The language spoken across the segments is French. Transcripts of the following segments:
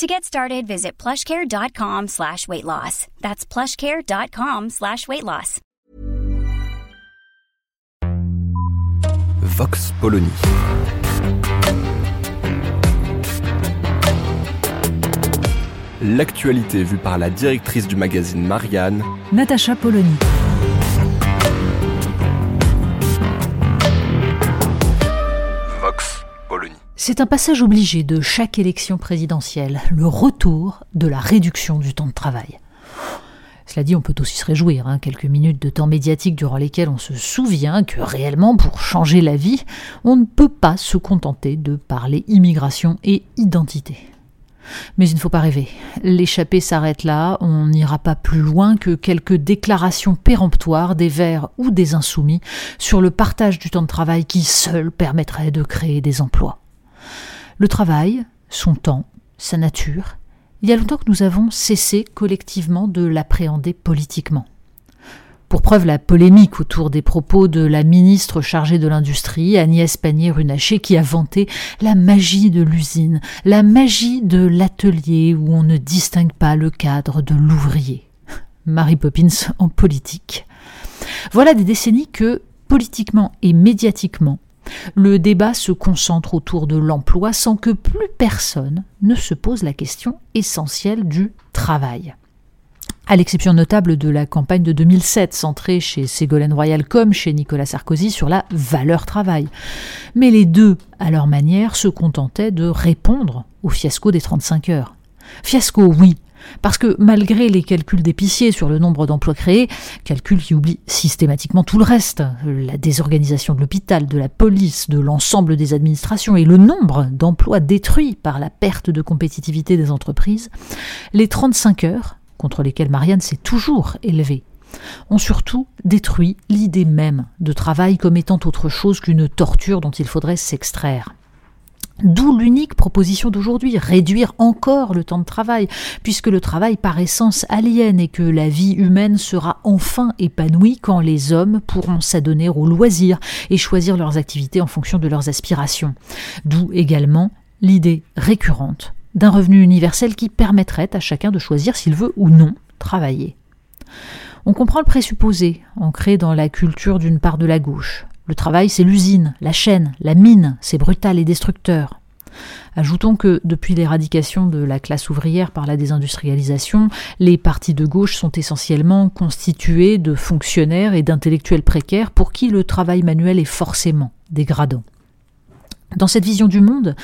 To get started, visit plushcare.com slash weight loss. That's plushcare.com slash weight loss. Vox Polony. L'actualité vue par la directrice du magazine Marianne, Natacha Polony. C'est un passage obligé de chaque élection présidentielle, le retour de la réduction du temps de travail. Cela dit, on peut aussi se réjouir, hein, quelques minutes de temps médiatique durant lesquelles on se souvient que réellement, pour changer la vie, on ne peut pas se contenter de parler immigration et identité. Mais il ne faut pas rêver. L'échappée s'arrête là, on n'ira pas plus loin que quelques déclarations péremptoires des Verts ou des Insoumis sur le partage du temps de travail qui seul permettrait de créer des emplois. Le travail, son temps, sa nature, il y a longtemps que nous avons cessé collectivement de l'appréhender politiquement. Pour preuve, la polémique autour des propos de la ministre chargée de l'Industrie, Agnès Pannier-Runacher, qui a vanté la magie de l'usine, la magie de l'atelier où on ne distingue pas le cadre de l'ouvrier. Mary Poppins en politique. Voilà des décennies que, politiquement et médiatiquement, le débat se concentre autour de l'emploi sans que plus personne ne se pose la question essentielle du travail à l'exception notable de la campagne de 2007 centrée chez Ségolène Royal comme chez Nicolas Sarkozy sur la valeur travail. Mais les deux, à leur manière, se contentaient de répondre au fiasco des 35 heures. Fiasco, oui, parce que malgré les calculs d'épicier sur le nombre d'emplois créés, calculs qui oublient systématiquement tout le reste, la désorganisation de l'hôpital, de la police, de l'ensemble des administrations et le nombre d'emplois détruits par la perte de compétitivité des entreprises, les 35 heures contre lesquels Marianne s'est toujours élevée, ont surtout détruit l'idée même de travail comme étant autre chose qu'une torture dont il faudrait s'extraire. D'où l'unique proposition d'aujourd'hui, réduire encore le temps de travail, puisque le travail par essence aliène et que la vie humaine sera enfin épanouie quand les hommes pourront s'adonner aux loisirs et choisir leurs activités en fonction de leurs aspirations. D'où également l'idée récurrente d'un revenu universel qui permettrait à chacun de choisir s'il veut ou non travailler. On comprend le présupposé, ancré dans la culture d'une part de la gauche. Le travail, c'est l'usine, la chaîne, la mine, c'est brutal et destructeur. Ajoutons que, depuis l'éradication de la classe ouvrière par la désindustrialisation, les partis de gauche sont essentiellement constitués de fonctionnaires et d'intellectuels précaires pour qui le travail manuel est forcément dégradant. Dans cette vision du monde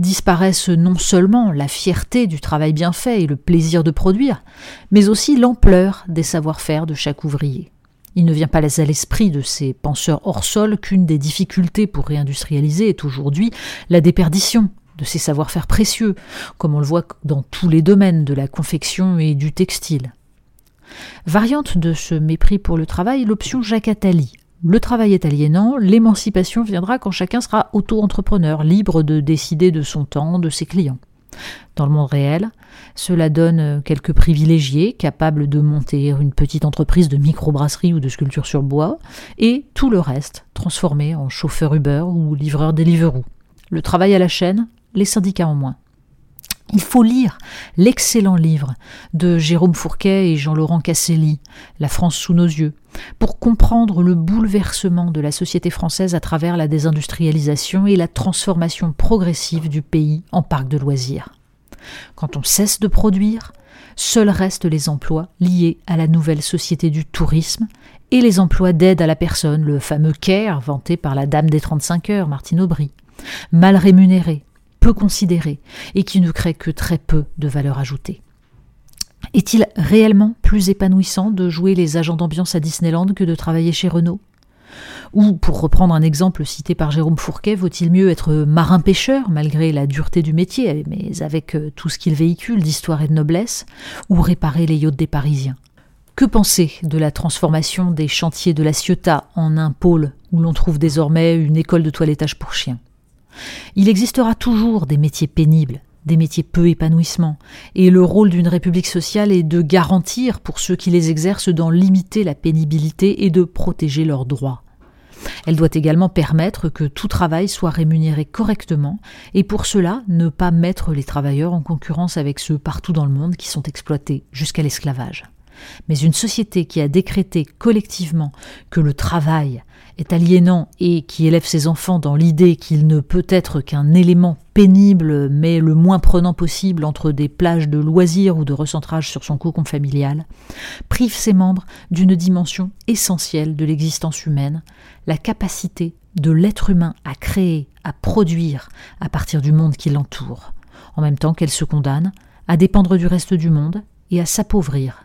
disparaissent non seulement la fierté du travail bien fait et le plaisir de produire, mais aussi l'ampleur des savoir-faire de chaque ouvrier. Il ne vient pas à l'esprit de ces penseurs hors sol qu'une des difficultés pour réindustrialiser est aujourd'hui la déperdition de ces savoir-faire précieux, comme on le voit dans tous les domaines de la confection et du textile. Variante de ce mépris pour le travail, l'option Jacques Attali, le travail est aliénant, l'émancipation viendra quand chacun sera auto-entrepreneur, libre de décider de son temps, de ses clients. Dans le monde réel, cela donne quelques privilégiés capables de monter une petite entreprise de microbrasserie ou de sculpture sur bois, et tout le reste transformé en chauffeur Uber ou livreur Deliveroo. Le travail à la chaîne, les syndicats en moins. Il faut lire l'excellent livre de Jérôme Fourquet et Jean-Laurent Casselli, La France sous nos yeux, pour comprendre le bouleversement de la société française à travers la désindustrialisation et la transformation progressive du pays en parc de loisirs. Quand on cesse de produire, seuls restent les emplois liés à la nouvelle société du tourisme et les emplois d'aide à la personne, le fameux CARE vanté par la dame des 35 heures, Martine Aubry, mal rémunérés, peu considéré et qui ne crée que très peu de valeur ajoutée. Est-il réellement plus épanouissant de jouer les agents d'ambiance à Disneyland que de travailler chez Renault? Ou, pour reprendre un exemple cité par Jérôme Fourquet, vaut-il mieux être marin-pêcheur, malgré la dureté du métier, mais avec euh, tout ce qu'il véhicule d'histoire et de noblesse, ou réparer les yachts des Parisiens? Que penser de la transformation des chantiers de la Ciotat en un pôle où l'on trouve désormais une école de toilettage pour chiens? Il existera toujours des métiers pénibles, des métiers peu épanouissants, et le rôle d'une république sociale est de garantir pour ceux qui les exercent d'en limiter la pénibilité et de protéger leurs droits. Elle doit également permettre que tout travail soit rémunéré correctement et pour cela ne pas mettre les travailleurs en concurrence avec ceux partout dans le monde qui sont exploités jusqu'à l'esclavage. Mais une société qui a décrété collectivement que le travail est aliénant et qui élève ses enfants dans l'idée qu'il ne peut être qu'un élément pénible mais le moins prenant possible entre des plages de loisirs ou de recentrage sur son cocon familial, prive ses membres d'une dimension essentielle de l'existence humaine, la capacité de l'être humain à créer, à produire à partir du monde qui l'entoure, en même temps qu'elle se condamne à dépendre du reste du monde et à s'appauvrir